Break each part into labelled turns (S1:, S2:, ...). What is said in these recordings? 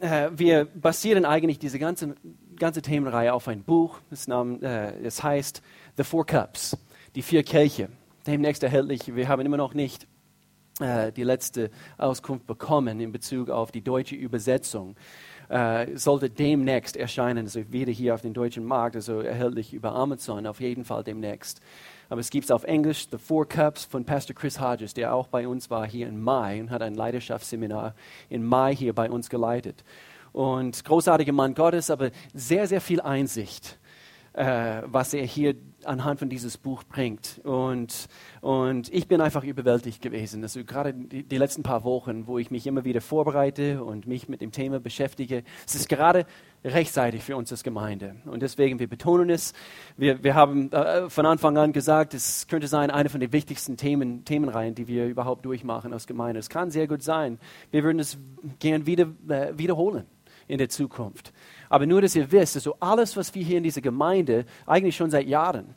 S1: Äh, wir basieren eigentlich diese ganze, ganze Themenreihe auf ein Buch. Das, Namen, äh, das heißt The Four Cups, die vier Kelche. Demnächst erhältlich. Wir haben immer noch nicht äh, die letzte Auskunft bekommen in Bezug auf die deutsche Übersetzung. Äh, sollte demnächst erscheinen, also wieder hier auf dem deutschen Markt, also erhältlich über Amazon, auf jeden Fall demnächst. Aber es gibt es auf Englisch, The Four Cups von Pastor Chris Hodges, der auch bei uns war hier im Mai und hat ein Leidenschaftsseminar im Mai hier bei uns geleitet. Und großartiger Mann Gottes, aber sehr, sehr viel Einsicht äh, was er hier anhand von dieses Buch bringt. Und, und ich bin einfach überwältigt gewesen. Also gerade die, die, letzten paar Wochen, wo ich mich immer wieder vorbereite und mich mit dem Thema beschäftige, es ist gerade rechtzeitig für uns als Gemeinde. Und deswegen, wir betonen es. Wir, wir haben äh, von Anfang an gesagt, es könnte sein, eine von den wichtigsten Themen, Themenreihen, die wir überhaupt durchmachen als Gemeinde. Es kann sehr gut sein. Wir würden es gern wieder, äh, wiederholen in der Zukunft. Aber nur, dass ihr wisst, also alles, was wir hier in dieser Gemeinde eigentlich schon seit Jahren,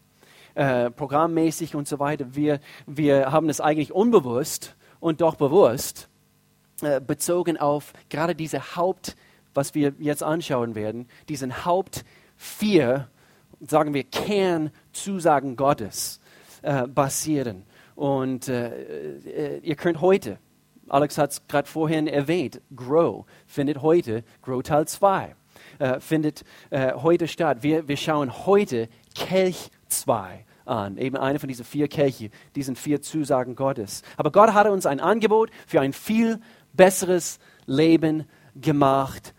S1: äh, programmmäßig und so weiter, wir, wir haben es eigentlich unbewusst und doch bewusst äh, bezogen auf gerade diese Haupt, was wir jetzt anschauen werden, diesen Haupt vier, sagen wir, Kernzusagen Gottes äh, basieren. Und äh, äh, ihr könnt heute, Alex hat es gerade vorhin erwähnt, Grow findet heute Grow Teil 2 äh, findet äh, heute statt. Wir, wir schauen heute Kelch 2 an, eben eine von diesen vier Kelche, diesen vier Zusagen Gottes. Aber Gott hat uns ein Angebot für ein viel besseres Leben gemacht.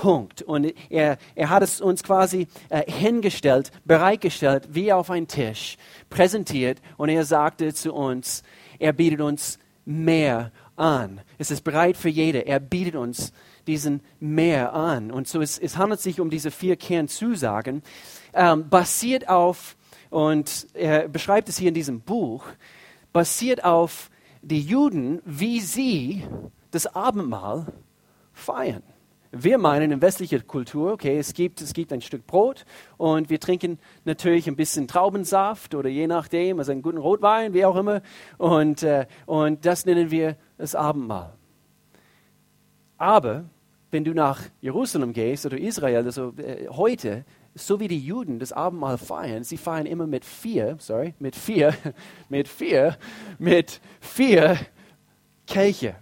S1: Punkt. Und er, er hat es uns quasi äh, hingestellt, bereitgestellt, wie auf einen Tisch, präsentiert. Und er sagte zu uns, er bietet uns mehr an. Es ist bereit für jede. Er bietet uns diesen mehr an. Und so es, es handelt sich um diese vier Kernzusagen, ähm, basiert auf, und er beschreibt es hier in diesem Buch, basiert auf die Juden, wie sie das Abendmahl feiern. Wir meinen in westlicher Kultur, okay, es gibt, es gibt ein Stück Brot und wir trinken natürlich ein bisschen Traubensaft oder je nachdem, also einen guten Rotwein, wie auch immer. Und, äh, und das nennen wir das Abendmahl. Aber wenn du nach Jerusalem gehst oder Israel, also äh, heute, so wie die Juden das Abendmahl feiern, sie feiern immer mit vier, sorry, mit vier, mit vier, mit vier Kelche.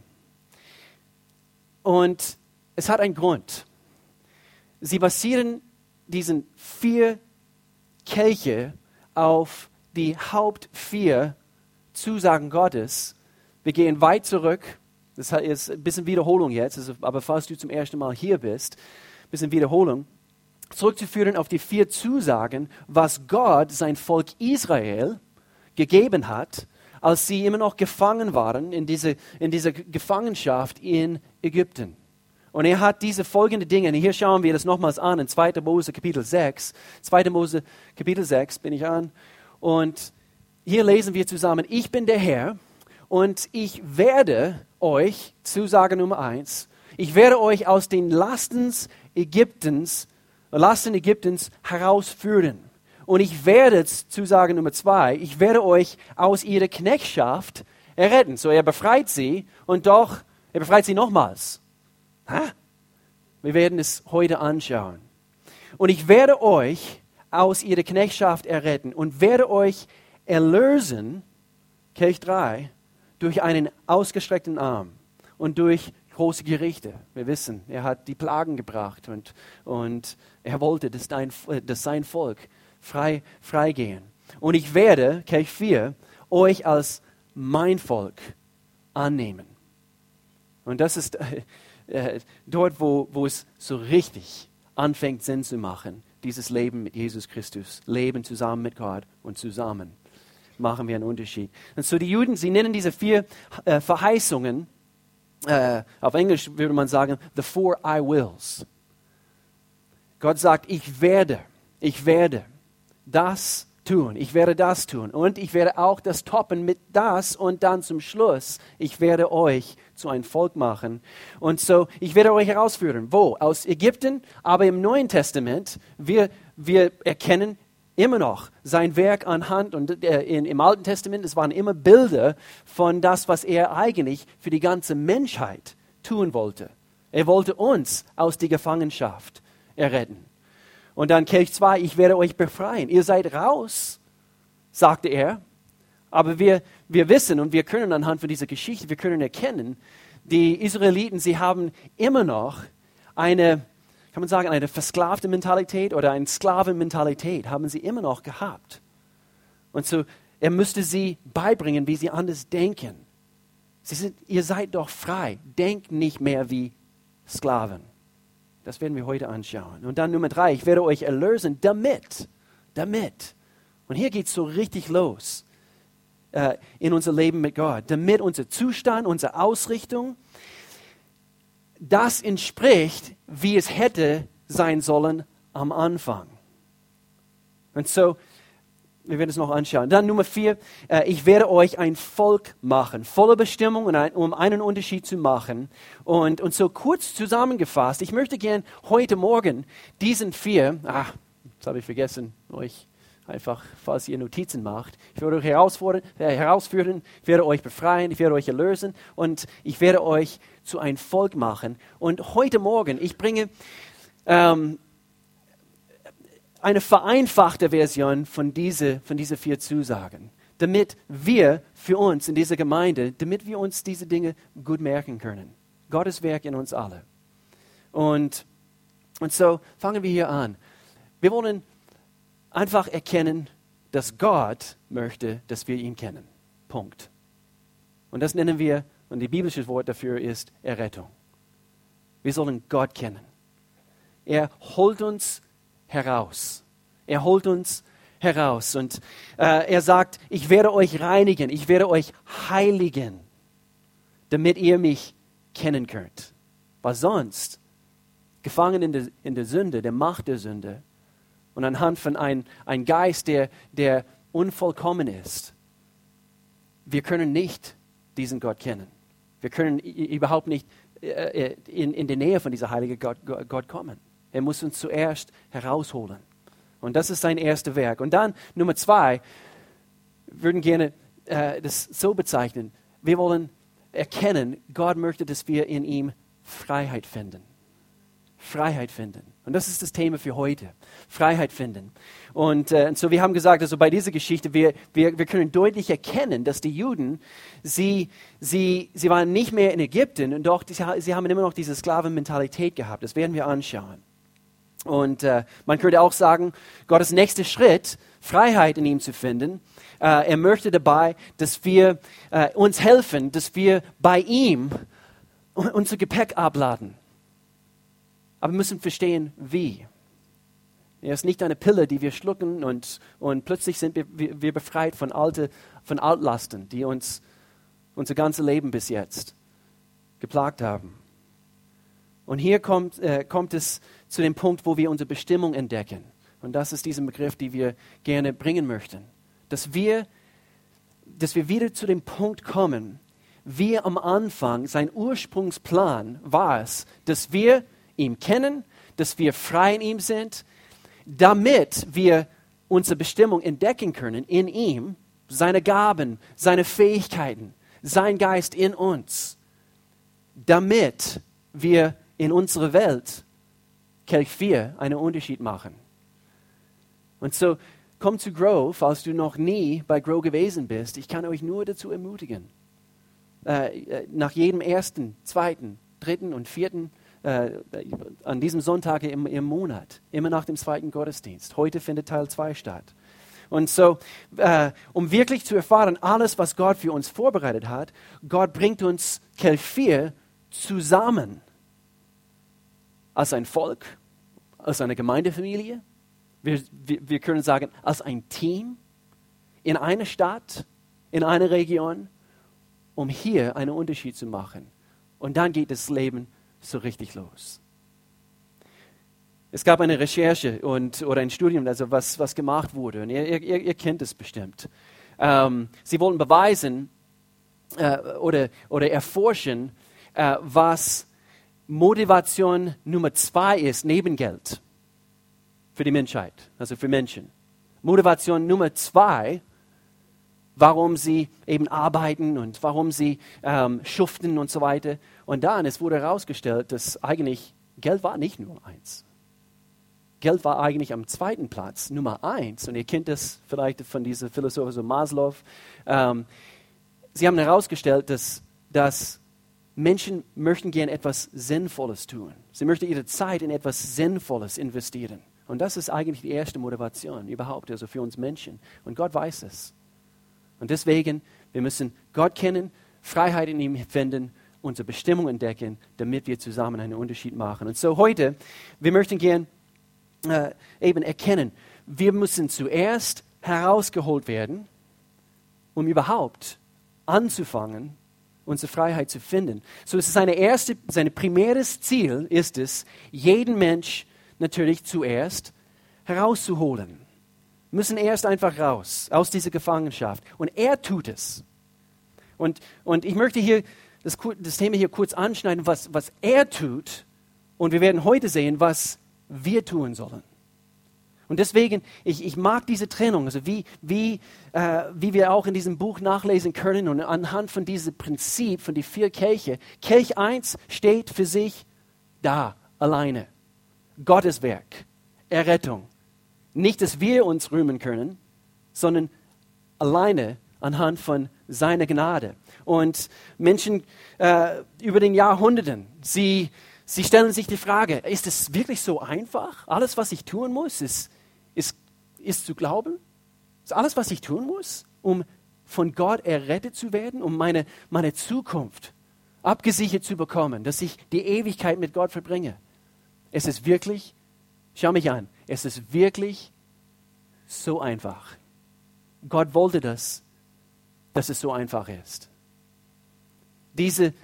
S1: Und es hat einen Grund. Sie basieren diesen vier Kelche auf die Haupt vier Zusagen Gottes. Wir gehen weit zurück das ist ein bisschen Wiederholung jetzt, aber falls du zum ersten Mal hier bist, ein bisschen Wiederholung. Zurückzuführen auf die vier Zusagen, was Gott sein Volk Israel gegeben hat, als sie immer noch gefangen waren in dieser in diese Gefangenschaft in Ägypten. Und er hat diese folgenden Dinge, und hier schauen wir das nochmals an, in 2. Mose Kapitel 6. 2. Mose Kapitel 6 bin ich an. Und hier lesen wir zusammen, ich bin der Herr und ich werde euch, Zusage Nummer eins, ich werde euch aus den Lasten Ägyptens, Lasten Ägyptens herausführen. Und ich werde, Zusage Nummer zwei, ich werde euch aus ihrer Knechtschaft erretten. So, er befreit sie und doch, er befreit sie nochmals. Wir werden es heute anschauen. Und ich werde euch aus ihrer Knechtschaft erretten und werde euch erlösen, Kelch 3, durch einen ausgestreckten Arm und durch große Gerichte. Wir wissen, er hat die Plagen gebracht und, und er wollte, dass, dein, dass sein Volk frei, frei gehen. Und ich werde, Kelch 4, euch als mein Volk annehmen. Und das ist äh, dort, wo, wo es so richtig anfängt, Sinn zu machen, dieses Leben mit Jesus Christus, Leben zusammen mit Gott und zusammen machen wir einen Unterschied. Und so die Juden, sie nennen diese vier äh, Verheißungen, äh, auf Englisch würde man sagen, the four I wills. Gott sagt, ich werde, ich werde das tun, ich werde das tun und ich werde auch das toppen mit das und dann zum Schluss, ich werde euch zu einem Volk machen. Und so, ich werde euch herausführen. Wo? Aus Ägypten, aber im Neuen Testament, wir, wir erkennen, immer noch sein Werk anhand und äh, in, im Alten Testament, es waren immer Bilder von das, was er eigentlich für die ganze Menschheit tun wollte. Er wollte uns aus der Gefangenschaft erretten. Und dann Kelch 2, ich werde euch befreien. Ihr seid raus, sagte er. Aber wir, wir wissen und wir können anhand von dieser Geschichte, wir können erkennen, die Israeliten, sie haben immer noch eine, kann man sagen, eine versklavte Mentalität oder eine Sklavenmentalität, haben sie immer noch gehabt. Und so, er müsste sie beibringen, wie sie anders denken. Sie sind, ihr seid doch frei. Denkt nicht mehr wie Sklaven. Das werden wir heute anschauen. Und dann Nummer drei, ich werde euch erlösen, damit, damit. Und hier geht es so richtig los äh, in unser Leben mit Gott, damit unser Zustand, unsere Ausrichtung, das entspricht, wie es hätte sein sollen am Anfang. Und so, wir werden es noch anschauen. Dann Nummer vier, äh, ich werde euch ein Volk machen, voller Bestimmung, um einen Unterschied zu machen. Und, und so kurz zusammengefasst, ich möchte gern heute Morgen diesen vier, ach, das habe ich vergessen, euch einfach, falls ihr Notizen macht. Ich werde euch herausfordern, äh, herausführen, ich werde euch befreien, ich werde euch erlösen und ich werde euch zu einem Volk machen. Und heute Morgen, ich bringe ähm, eine vereinfachte Version von diesen von diese vier Zusagen, damit wir für uns in dieser Gemeinde, damit wir uns diese Dinge gut merken können. Gottes Werk in uns alle. Und, und so fangen wir hier an. Wir wollen einfach erkennen, dass Gott möchte, dass wir ihn kennen. Punkt. Und das nennen wir, und die biblische Wort dafür ist Errettung. Wir sollen Gott kennen. Er holt uns heraus. Er holt uns heraus. Und äh, er sagt, ich werde euch reinigen, ich werde euch heiligen, damit ihr mich kennen könnt. Weil sonst, gefangen in der, in der Sünde, der Macht der Sünde, und anhand von einem ein Geist, der, der unvollkommen ist. Wir können nicht diesen Gott kennen. Wir können überhaupt nicht äh, äh, in, in die Nähe von dieser heilige Gott, Gott kommen. Er muss uns zuerst herausholen. Und das ist sein erstes Werk. Und dann Nummer zwei, würden gerne äh, das so bezeichnen. Wir wollen erkennen, Gott möchte, dass wir in ihm Freiheit finden. Freiheit finden. Und das ist das Thema für heute. Freiheit finden. Und, äh, so wir haben gesagt, also bei dieser Geschichte, wir, wir, wir können deutlich erkennen, dass die Juden, sie, sie, sie waren nicht mehr in Ägypten und doch sie, sie haben immer noch diese Sklavenmentalität gehabt. Das werden wir anschauen. Und äh, man könnte auch sagen, Gottes nächster Schritt, Freiheit in ihm zu finden, äh, er möchte dabei, dass wir äh, uns helfen, dass wir bei ihm unser Gepäck abladen. Aber wir müssen verstehen, wie. Er ist nicht eine Pille, die wir schlucken und, und plötzlich sind wir, wir, befreit von, alte, von Altlasten, die uns unser ganzes Leben bis jetzt geplagt haben. Und hier kommt, äh, kommt es zu dem Punkt, wo wir unsere Bestimmung entdecken. Und das ist dieser Begriff, den wir gerne bringen möchten. Dass wir, dass wir wieder zu dem Punkt kommen, wie am Anfang sein Ursprungsplan war es, dass wir ihn kennen, dass wir frei in ihm sind, damit wir unsere Bestimmung entdecken können in ihm, seine Gaben, seine Fähigkeiten, sein Geist in uns, damit wir in unserer Welt, Kelch 4, einen Unterschied machen. Und so, komm zu Grow, falls du noch nie bei Grow gewesen bist. Ich kann euch nur dazu ermutigen. Äh, äh nach jedem ersten, zweiten, dritten und vierten äh, an diesem Sonntag im, im Monat, immer nach dem zweiten Gottesdienst. Heute findet Teil 2 statt. Und so, äh, um wirklich zu erfahren, alles, was Gott für uns vorbereitet hat, Gott bringt uns Kelfir zusammen. Als ein Volk, als eine Gemeindefamilie. Wir, wir, wir können sagen, als ein Team in einer Stadt, in einer Region, um hier einen Unterschied zu machen. Und dann geht das Leben so richtig los. Es gab eine Recherche und, oder ein Studium, also was, was gemacht wurde. Und ihr, ihr, ihr kennt es bestimmt. Ähm, sie wollten beweisen äh, oder, oder erforschen, äh, was Motivation Nummer zwei ist, neben Geld für die Menschheit, also für Menschen. Motivation Nummer zwei warum sie eben arbeiten und warum sie ähm, schuften und so weiter. Und dann, es wurde herausgestellt, dass eigentlich Geld war nicht nur eins. Geld war eigentlich am zweiten Platz, Nummer eins. Und ihr kennt das vielleicht von dieser Philosoph so Maslow. Ähm, sie haben herausgestellt, dass, dass Menschen möchten gern etwas Sinnvolles tun. Sie möchten ihre Zeit in etwas Sinnvolles investieren. Und das ist eigentlich die erste Motivation überhaupt, also für uns Menschen. Und Gott weiß es. Und deswegen, wir müssen Gott kennen, Freiheit in ihm finden, unsere Bestimmung entdecken, damit wir zusammen einen Unterschied machen. Und so heute, wir möchten gern äh, eben erkennen, wir müssen zuerst herausgeholt werden, um überhaupt anzufangen, unsere Freiheit zu finden. So es ist seine erste, sein primäres Ziel ist es, jeden Mensch natürlich zuerst herauszuholen müssen erst einfach raus aus dieser Gefangenschaft. Und er tut es. Und, und ich möchte hier das, das Thema hier kurz anschneiden, was, was er tut. Und wir werden heute sehen, was wir tun sollen. Und deswegen, ich, ich mag diese Trennung, also wie, wie, äh, wie wir auch in diesem Buch nachlesen können und anhand von diesem Prinzip, von die vier Kelche. Kelch 1 steht für sich da, alleine. Gottes Werk, Errettung, nicht, dass wir uns rühmen können, sondern alleine anhand von seiner Gnade. Und Menschen äh, über den Jahrhunderten, sie, sie stellen sich die Frage, ist es wirklich so einfach? Alles, was ich tun muss, ist, ist, zu glauben? Ist alles, was ich tun muss, um von Gott errettet zu werden, um meine, meine Zukunft abgesichert zu bekommen, dass ich die Ewigkeit mit Gott verbringe? Es ist wirklich, schau mich an, es ist wirklich so einfach. Gott wollte das, dass es so einfach ist. Diese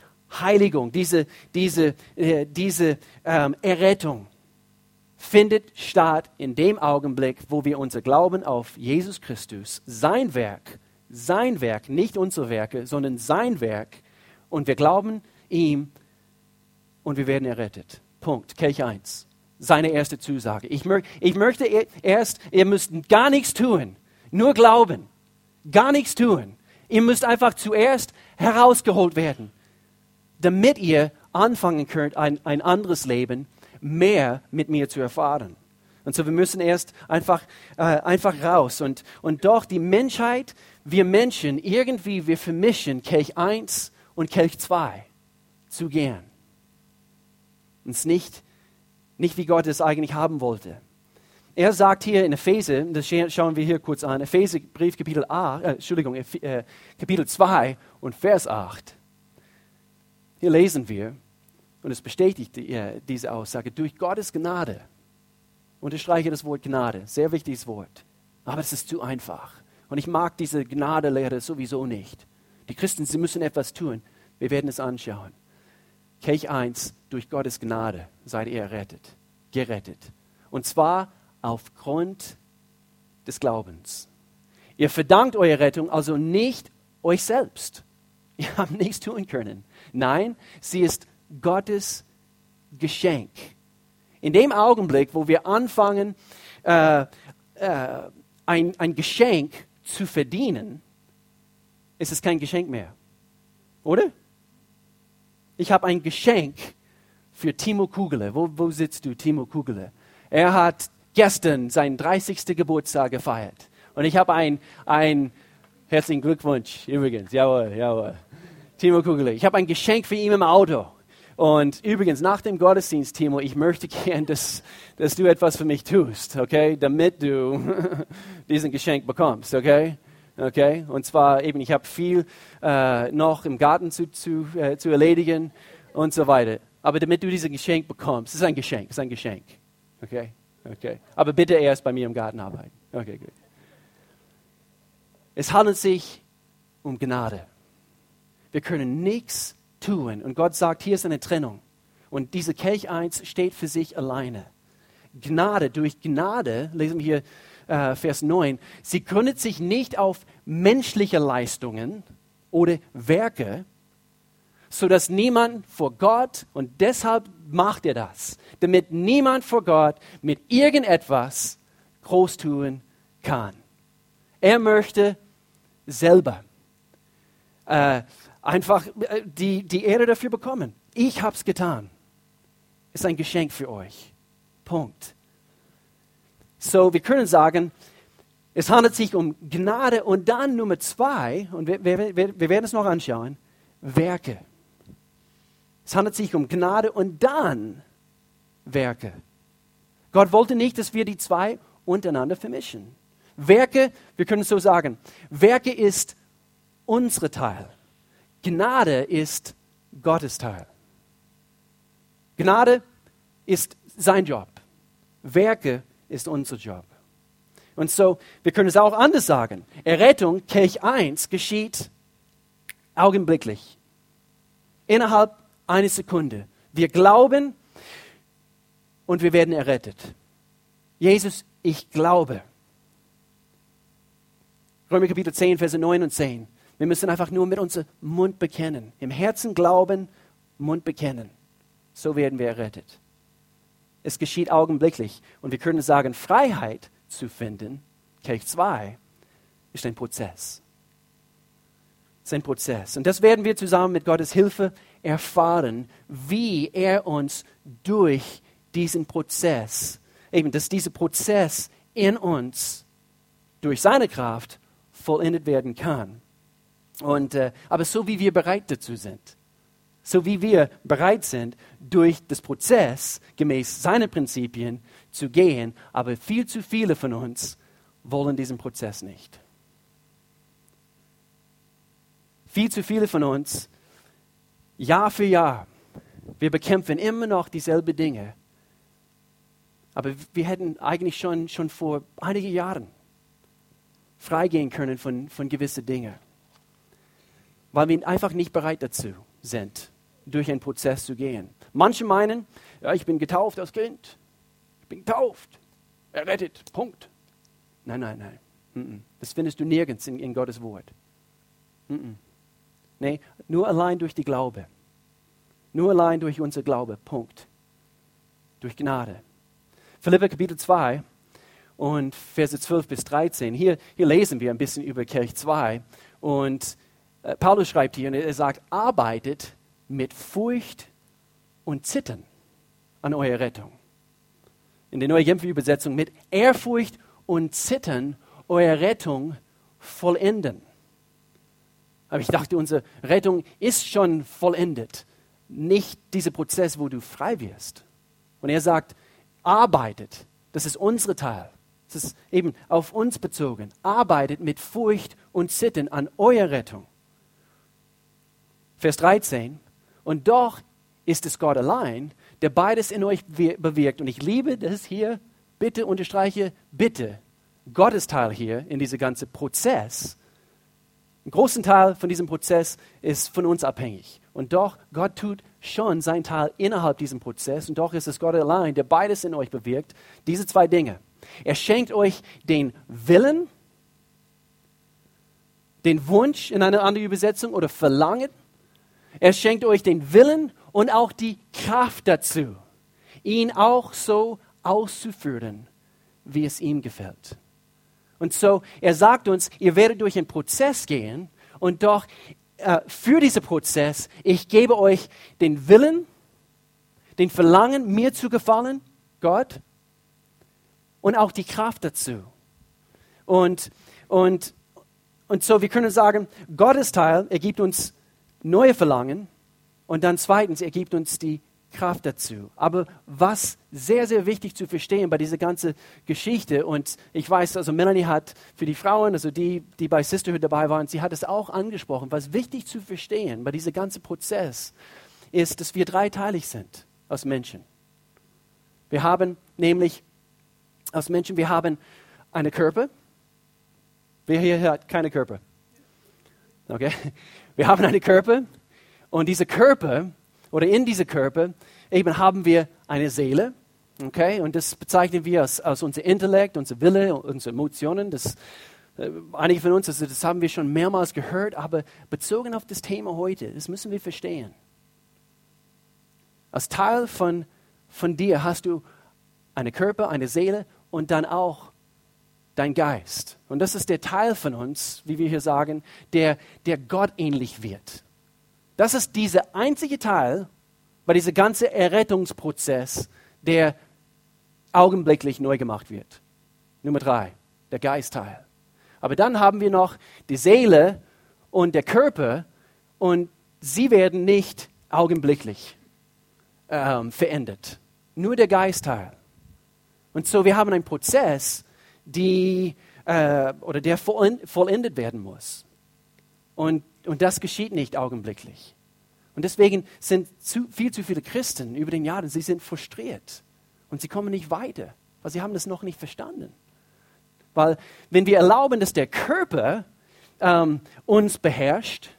S1: Heiligung, diese, diese, äh, diese ähm, Errettung findet statt in dem Augenblick, wo wir unser Glauben auf Jesus Christus, sein Werk, sein Werk, nicht unsere Werke, sondern sein Werk, und wir glauben ihm und wir werden errettet. Punkt. Kelch 1 seine erste Zusage. Ich, mö ich möchte erst, ihr müsst gar nichts tun, nur glauben, gar nichts tun. Ihr müsst einfach zuerst herausgeholt werden, damit ihr anfangen könnt, ein, ein anderes Leben mehr mit mir zu erfahren. Und so, wir müssen erst einfach, äh, einfach raus. Und, und doch die Menschheit, wir Menschen, irgendwie, wir vermischen Kelch 1 und Kelch 2 zu gern. Uns nicht nicht wie Gott es eigentlich haben wollte. Er sagt hier in Epheser, das schauen wir hier kurz an, Epheser Brief Kapitel, 8, äh, Entschuldigung, äh, Kapitel 2 und Vers 8. Hier lesen wir, und es bestätigt die, äh, diese Aussage, durch Gottes Gnade. Unterstreiche das Wort Gnade, sehr wichtiges Wort. Aber es ist zu einfach. Und ich mag diese Gnadelehre sowieso nicht. Die Christen, sie müssen etwas tun. Wir werden es anschauen. Kelch 1, durch Gottes Gnade seid ihr errettet, gerettet. Und zwar aufgrund des Glaubens. Ihr verdankt eure Rettung also nicht euch selbst. Ihr habt nichts tun können. Nein, sie ist Gottes Geschenk. In dem Augenblick, wo wir anfangen, äh, äh, ein, ein Geschenk zu verdienen, ist es kein Geschenk mehr. Oder? ich habe ein Geschenk für Timo Kugele. Wo, wo sitzt du, Timo Kugele? Er hat gestern seinen 30. Geburtstag gefeiert. Und ich habe ein, ein herzlichen Glückwunsch übrigens. Jawohl, jawohl. Timo Kugele. Ich habe ein Geschenk für ihn im Auto. Und übrigens, nach dem Gottesdienst, Timo, ich möchte gern, dass, dass du etwas für mich tust, okay? Damit du diesen Geschenk bekommst, okay? Okay? Und zwar eben, ich habe viel äh, noch im Garten zu, zu, äh, zu erledigen und so weiter. Aber damit du dieses Geschenk bekommst, ist ein Geschenk, es ist ein Geschenk. Okay? Okay. Aber bitte erst bei mir im Garten arbeiten. Okay, gut. Es handelt sich um Gnade. Wir können nichts tun. Und Gott sagt, hier ist eine Trennung. Und diese Kelch 1 steht für sich alleine. Gnade, durch Gnade, lesen wir hier äh, Vers 9, sie gründet sich nicht auf menschliche Leistungen oder Werke, sodass niemand vor Gott, und deshalb macht er das, damit niemand vor Gott mit irgendetwas groß tun kann. Er möchte selber äh, einfach äh, die, die Ehre dafür bekommen. Ich habe es getan. Ist ein Geschenk für euch. Punkt. So, wir können sagen, es handelt sich um Gnade und dann Nummer zwei, und wir, wir, wir werden es noch anschauen, Werke. Es handelt sich um Gnade und dann Werke. Gott wollte nicht, dass wir die zwei untereinander vermischen. Werke, wir können es so sagen, Werke ist unsere Teil. Gnade ist Gottes Teil. Gnade ist sein Job. Werke ist unser Job. Und so, wir können es auch anders sagen. Errettung, Kelch 1, geschieht augenblicklich. Innerhalb einer Sekunde. Wir glauben und wir werden errettet. Jesus, ich glaube. Römer Kapitel 10, Verse 9 und 10. Wir müssen einfach nur mit unserem Mund bekennen. Im Herzen glauben, Mund bekennen. So werden wir errettet. Es geschieht augenblicklich. Und wir können sagen, Freiheit zu finden, Kelch 2, ist ein Prozess. Es ist ein Prozess. Und das werden wir zusammen mit Gottes Hilfe erfahren, wie er uns durch diesen Prozess, eben, dass dieser Prozess in uns durch seine Kraft vollendet werden kann. Und, äh, aber so wie wir bereit dazu sind, so wie wir bereit sind, durch das Prozess gemäß seinen Prinzipien zu gehen, aber viel zu viele von uns wollen diesen Prozess nicht. Viel zu viele von uns, Jahr für Jahr, wir bekämpfen immer noch dieselben Dinge. Aber wir hätten eigentlich schon, schon vor einigen Jahren freigehen können von, von gewissen Dingen, weil wir einfach nicht bereit dazu sind, durch einen Prozess zu gehen. Manche meinen, ja, ich bin getauft als Kind, ich bin getauft, errettet, Punkt. Nein, nein, nein. Das findest du nirgends in, in Gottes Wort. Nee, nur allein durch die Glaube. Nur allein durch unser Glaube. Punkt. Durch Gnade. Philipper Kapitel 2 und Verse 12 bis 13. Hier, hier lesen wir ein bisschen über Kirch 2. Und Paulus schreibt hier, und er sagt, arbeitet mit Furcht und Zittern an eurer Rettung. In der neuen Genfer Übersetzung mit Ehrfurcht und Zittern eure Rettung vollenden. Aber ich dachte, unsere Rettung ist schon vollendet. Nicht dieser Prozess, wo du frei wirst. Und er sagt, arbeitet. Das ist unsere Teil. Das ist eben auf uns bezogen. Arbeitet mit Furcht und Zittern an eurer Rettung. Vers 13. Und doch ist es Gott allein, der beides in euch bewirkt. Und ich liebe das hier. Bitte unterstreiche, bitte. Gottes Teil hier in diesem ganzen Prozess. Ein großen Teil von diesem Prozess ist von uns abhängig. Und doch, Gott tut schon sein Teil innerhalb diesem Prozess. Und doch ist es Gott allein, der beides in euch bewirkt. Diese zwei Dinge. Er schenkt euch den Willen, den Wunsch in einer anderen Übersetzung oder Verlangen. Er schenkt euch den Willen und auch die Kraft dazu, ihn auch so auszuführen, wie es ihm gefällt. Und so, er sagt uns, ihr werdet durch einen Prozess gehen und doch äh, für diesen Prozess, ich gebe euch den Willen, den Verlangen, mir zu gefallen, Gott, und auch die Kraft dazu. Und, und, und so, wir können sagen, Gottes Teil, er gibt uns neue Verlangen und dann zweitens, er gibt uns die Kraft dazu. Aber was sehr, sehr wichtig zu verstehen bei dieser ganzen Geschichte, und ich weiß, also Melanie hat für die Frauen, also die, die bei Sisterhood dabei waren, sie hat es auch angesprochen, was wichtig zu verstehen bei diesem ganzen Prozess ist, dass wir dreiteilig sind als Menschen. Wir haben nämlich als Menschen, wir haben einen Körper. Wer hier hat keine Körper? Okay. Wir haben einen Körper und dieser Körper oder in diesem Körper eben haben wir eine Seele. Okay? Und das bezeichnen wir als, als unser Intellekt, unser Wille, unsere Emotionen. Das, äh, einige von uns, also das haben wir schon mehrmals gehört, aber bezogen auf das Thema heute, das müssen wir verstehen. Als Teil von, von dir hast du einen Körper, eine Seele und dann auch dein Geist. Und das ist der Teil von uns, wie wir hier sagen, der, der Gott ähnlich wird. Das ist dieser einzige Teil bei diesem ganzen Errettungsprozess, der augenblicklich neu gemacht wird. Nummer drei, der Geistteil. Aber dann haben wir noch die Seele und der Körper und sie werden nicht augenblicklich ähm, verändert. Nur der Geistteil. Und so, wir haben einen Prozess, die, äh, oder der vollendet werden muss. Und, und das geschieht nicht augenblicklich. Und deswegen sind zu, viel zu viele Christen über den Jahren, sie sind frustriert und sie kommen nicht weiter, weil sie haben das noch nicht verstanden. Weil wenn wir erlauben, dass der Körper ähm, uns beherrscht,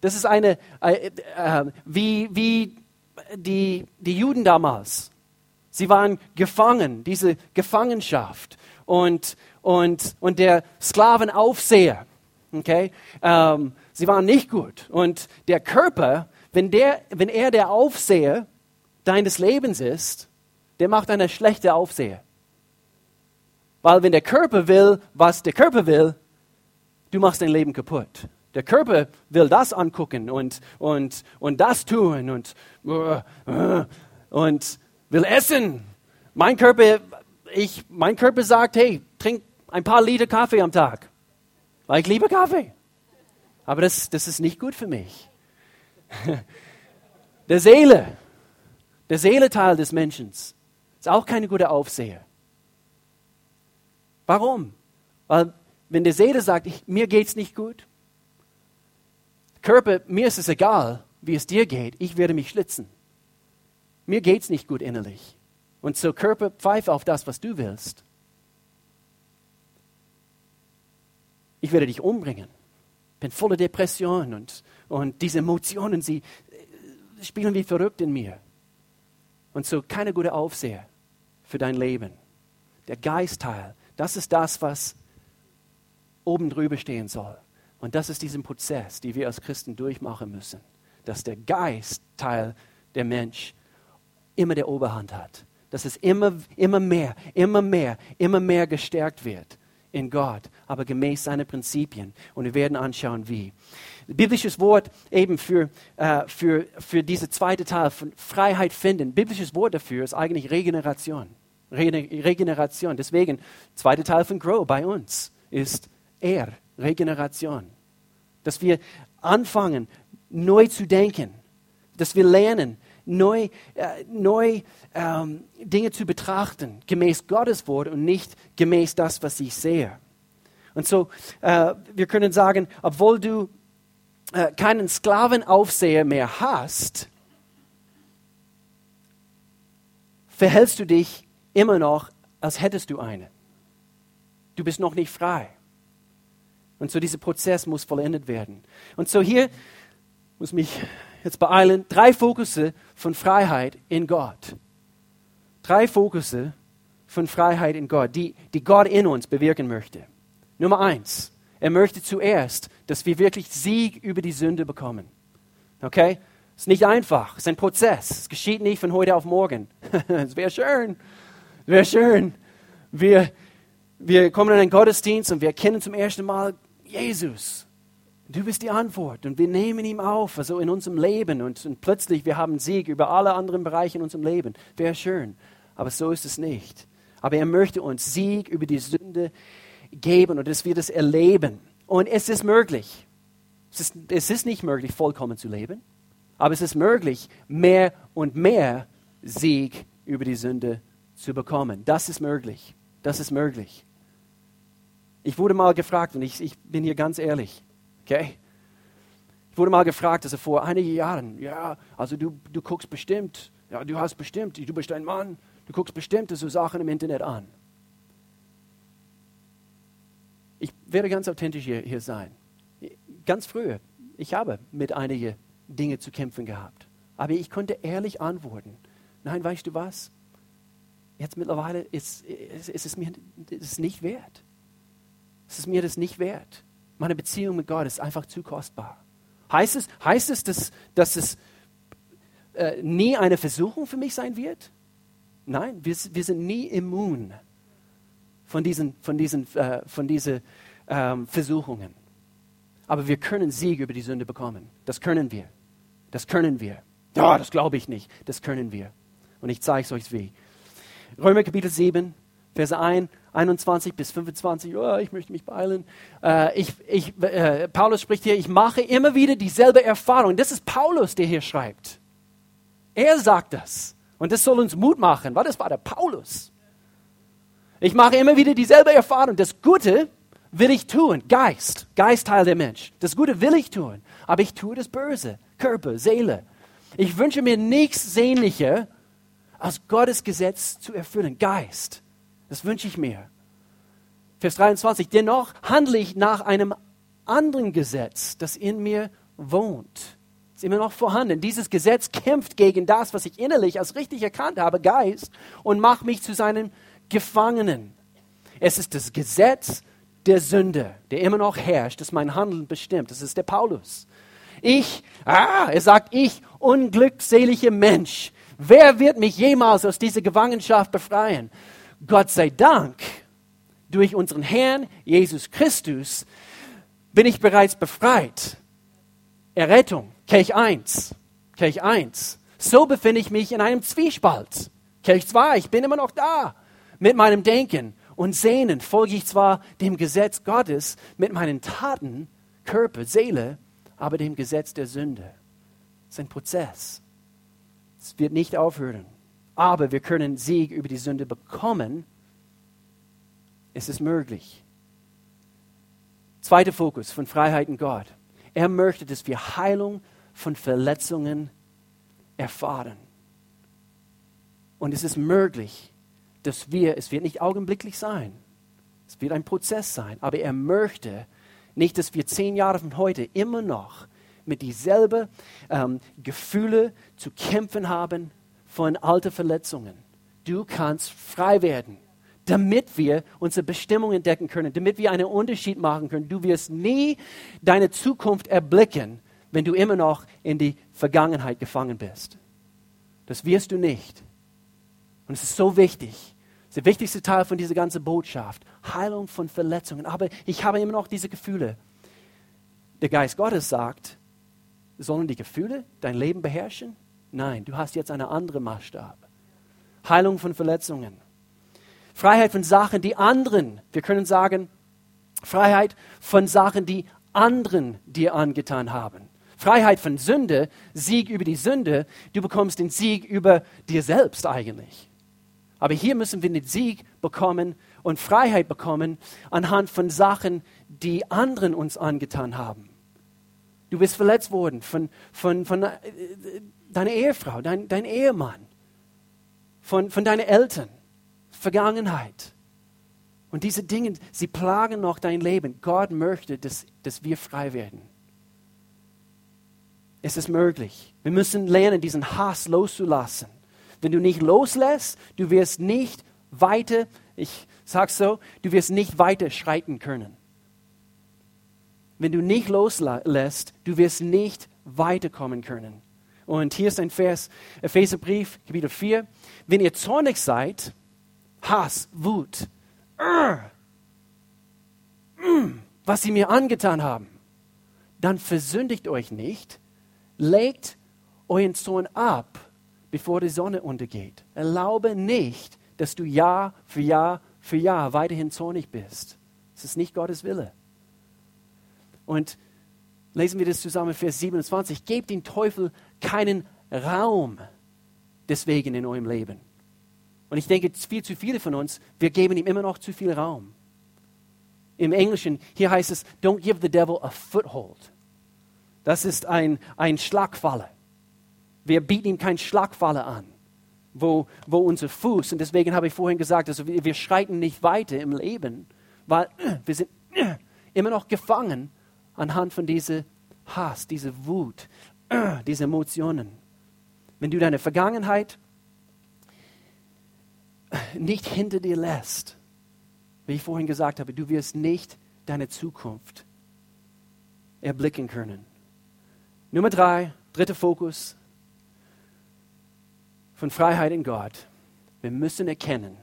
S1: das ist eine, äh, äh, wie, wie die, die Juden damals. Sie waren gefangen, diese Gefangenschaft. Und, und, und der Sklavenaufseher, okay, ähm, sie waren nicht gut. Und der Körper, wenn, der, wenn er der Aufseher deines Lebens ist, der macht eine schlechte Aufseher. Weil wenn der Körper will, was der Körper will, du machst dein Leben kaputt. Der Körper will das angucken und, und, und das tun und, und will essen. Mein Körper, ich, mein Körper sagt, hey, trink ein paar Liter Kaffee am Tag. Weil ich liebe Kaffee. Aber das, das ist nicht gut für mich. Der Seele, der Seeleteil des Menschen, ist auch keine gute Aufseher. Warum? Weil wenn die Seele sagt, ich, mir es nicht gut, Körper, mir ist es egal, wie es dir geht, ich werde mich schlitzen. Mir geht es nicht gut innerlich. Und so Körper, pfeife auf das, was du willst. Ich werde dich umbringen. Bin voller Depression und, und diese Emotionen, sie äh, spielen wie verrückt in mir. Und so keine gute Aufseher für dein Leben. Der Geistteil, das ist das, was oben drüber stehen soll. Und das ist diesen Prozess, den wir als Christen durchmachen müssen, dass der Geistteil der Mensch immer der Oberhand hat. Dass es immer, immer mehr, immer mehr, immer mehr gestärkt wird in Gott, aber gemäß seiner Prinzipien. Und wir werden anschauen, wie. Biblisches Wort eben für, äh, für, für diese zweite Teil von Freiheit finden. Biblisches Wort dafür ist eigentlich Regeneration. Regeneration. Deswegen, zweite Teil von Grow bei uns ist er, Regeneration. Dass wir anfangen, neu zu denken. Dass wir lernen, neu, äh, neu ähm, Dinge zu betrachten, gemäß Gottes Wort und nicht gemäß das, was ich sehe. Und so, äh, wir können sagen, obwohl du äh, keinen Sklavenaufseher mehr hast, verhältst du dich immer noch, als hättest du einen. Du bist noch nicht frei. Und so dieser Prozess muss vollendet werden. Und so hier muss mich jetzt beeilen, drei Fokusse von Freiheit in Gott. Drei Fokusse von Freiheit in Gott, die, die Gott in uns bewirken möchte. Nummer eins, er möchte zuerst, dass wir wirklich Sieg über die Sünde bekommen. Okay? Es ist nicht einfach, es ist ein Prozess. Es geschieht nicht von heute auf morgen. es wäre schön, wäre schön. Wir, wir kommen in einen Gottesdienst und wir erkennen zum ersten Mal Jesus. Du bist die Antwort und wir nehmen ihn auf, also in unserem Leben und, und plötzlich wir haben Sieg über alle anderen Bereiche in unserem Leben. Wäre schön, aber so ist es nicht. Aber er möchte uns Sieg über die Sünde geben und dass wir das erleben. Und es ist möglich. Es ist, es ist nicht möglich, vollkommen zu leben, aber es ist möglich, mehr und mehr Sieg über die Sünde zu bekommen. Das ist möglich. Das ist möglich. Ich wurde mal gefragt, und ich, ich bin hier ganz ehrlich, okay? Ich wurde mal gefragt, also vor einigen Jahren, ja, also du, du guckst bestimmt, ja, du hast bestimmt, du bist ein Mann, du guckst bestimmt so Sachen im Internet an. Ich werde ganz authentisch hier, hier sein. Ganz früher, ich habe mit einigen Dingen zu kämpfen gehabt. Aber ich konnte ehrlich antworten. Nein, weißt du was? Jetzt mittlerweile ist, ist, ist es mir ist nicht wert. Es ist mir das nicht wert. Meine Beziehung mit Gott ist einfach zu kostbar. Heißt es, heißt es dass, dass es äh, nie eine Versuchung für mich sein wird? Nein, wir, wir sind nie immun von diesen, von diesen, äh, von diesen ähm, Versuchungen. Aber wir können Sieg über die Sünde bekommen. Das können wir. Das können wir. Ja, das glaube ich nicht. Das können wir. Und ich zeige es euch wie. Römer Kapitel 7, Verse 1, 21 bis 25. Oh, ich möchte mich beeilen. Äh, ich, ich, äh, Paulus spricht hier, ich mache immer wieder dieselbe Erfahrung. Das ist Paulus, der hier schreibt. Er sagt das. Und das soll uns Mut machen, weil das war der Paulus. Ich mache immer wieder dieselbe Erfahrung. Das Gute will ich tun. Geist, Geistteil der Mensch. Das Gute will ich tun. Aber ich tue das Böse. Körper, Seele. Ich wünsche mir nichts sehnlicher, als Gottes Gesetz zu erfüllen. Geist. Das wünsche ich mir. Vers 23. Dennoch handle ich nach einem anderen Gesetz, das in mir wohnt. Ist immer noch vorhanden. Dieses Gesetz kämpft gegen das, was ich innerlich als richtig erkannt habe, Geist, und macht mich zu seinem Gefangenen. Es ist das Gesetz der Sünde, der immer noch herrscht, das mein Handeln bestimmt. Das ist der Paulus. Ich, ah, er sagt, ich, unglückseliger Mensch, wer wird mich jemals aus dieser Gefangenschaft befreien? Gott sei Dank, durch unseren Herrn Jesus Christus bin ich bereits befreit. Errettung, Kelch 1, Kelch 1. So befinde ich mich in einem Zwiespalt. Kelch 2, ich bin immer noch da. Mit meinem Denken und Sehnen folge ich zwar dem Gesetz Gottes, mit meinen Taten, Körper, Seele, aber dem Gesetz der Sünde. Es ist ein Prozess. Es wird nicht aufhören. Aber wir können Sieg über die Sünde bekommen. Es ist möglich. Zweiter Fokus von Freiheit in Gott. Er möchte, dass wir Heilung von Verletzungen erfahren. Und es ist möglich, dass wir, es wird nicht augenblicklich sein, es wird ein Prozess sein, aber er möchte nicht, dass wir zehn Jahre von heute immer noch mit dieselben ähm, Gefühle zu kämpfen haben von alten Verletzungen. Du kannst frei werden, damit wir unsere Bestimmung entdecken können, damit wir einen Unterschied machen können. Du wirst nie deine Zukunft erblicken, wenn du immer noch in die Vergangenheit gefangen bist. Das wirst du nicht. Und es ist so wichtig, der wichtigste Teil von dieser ganzen Botschaft. Heilung von Verletzungen. Aber ich habe immer noch diese Gefühle. Der Geist Gottes sagt, sollen die Gefühle dein Leben beherrschen? Nein, du hast jetzt einen anderen Maßstab. Heilung von Verletzungen. Freiheit von Sachen, die anderen, wir können sagen, Freiheit von Sachen, die anderen dir angetan haben. Freiheit von Sünde, Sieg über die Sünde, du bekommst den Sieg über dir selbst eigentlich. Aber hier müssen wir den Sieg bekommen und Freiheit bekommen anhand von Sachen, die anderen uns angetan haben. Du bist verletzt worden von, von, von äh, deiner Ehefrau, dein, dein Ehemann, von, von deinen Eltern, Vergangenheit. Und diese Dinge, sie plagen noch dein Leben. Gott möchte, dass, dass wir frei werden. Es ist möglich. Wir müssen lernen, diesen Hass loszulassen. Wenn du nicht loslässt, du wirst nicht weiter, ich sag's so, du wirst nicht weiter schreiten können. Wenn du nicht loslässt, du wirst nicht weiterkommen können. Und hier ist ein Vers, Epheserbrief, Kapitel 4. Wenn ihr zornig seid, Hass, Wut, uh, mm, was sie mir angetan haben, dann versündigt euch nicht, legt euren Zorn ab bevor die Sonne untergeht. Erlaube nicht, dass du Jahr für Jahr für Jahr weiterhin zornig bist. Es ist nicht Gottes Wille. Und lesen wir das zusammen, Vers 27. Gebt dem Teufel keinen Raum deswegen in eurem Leben. Und ich denke, viel zu viele von uns, wir geben ihm immer noch zu viel Raum. Im Englischen, hier heißt es, don't give the devil a foothold. Das ist ein, ein Schlagfalle. Wir bieten ihm keinen Schlagfalle an, wo, wo unser Fuß, und deswegen habe ich vorhin gesagt, also wir, wir schreiten nicht weiter im Leben, weil wir sind immer noch gefangen anhand von diesem Hass, dieser Wut, diese Emotionen. Wenn du deine Vergangenheit nicht hinter dir lässt, wie ich vorhin gesagt habe, du wirst nicht deine Zukunft erblicken können. Nummer drei, dritter Fokus, von Freiheit in Gott. Wir müssen erkennen,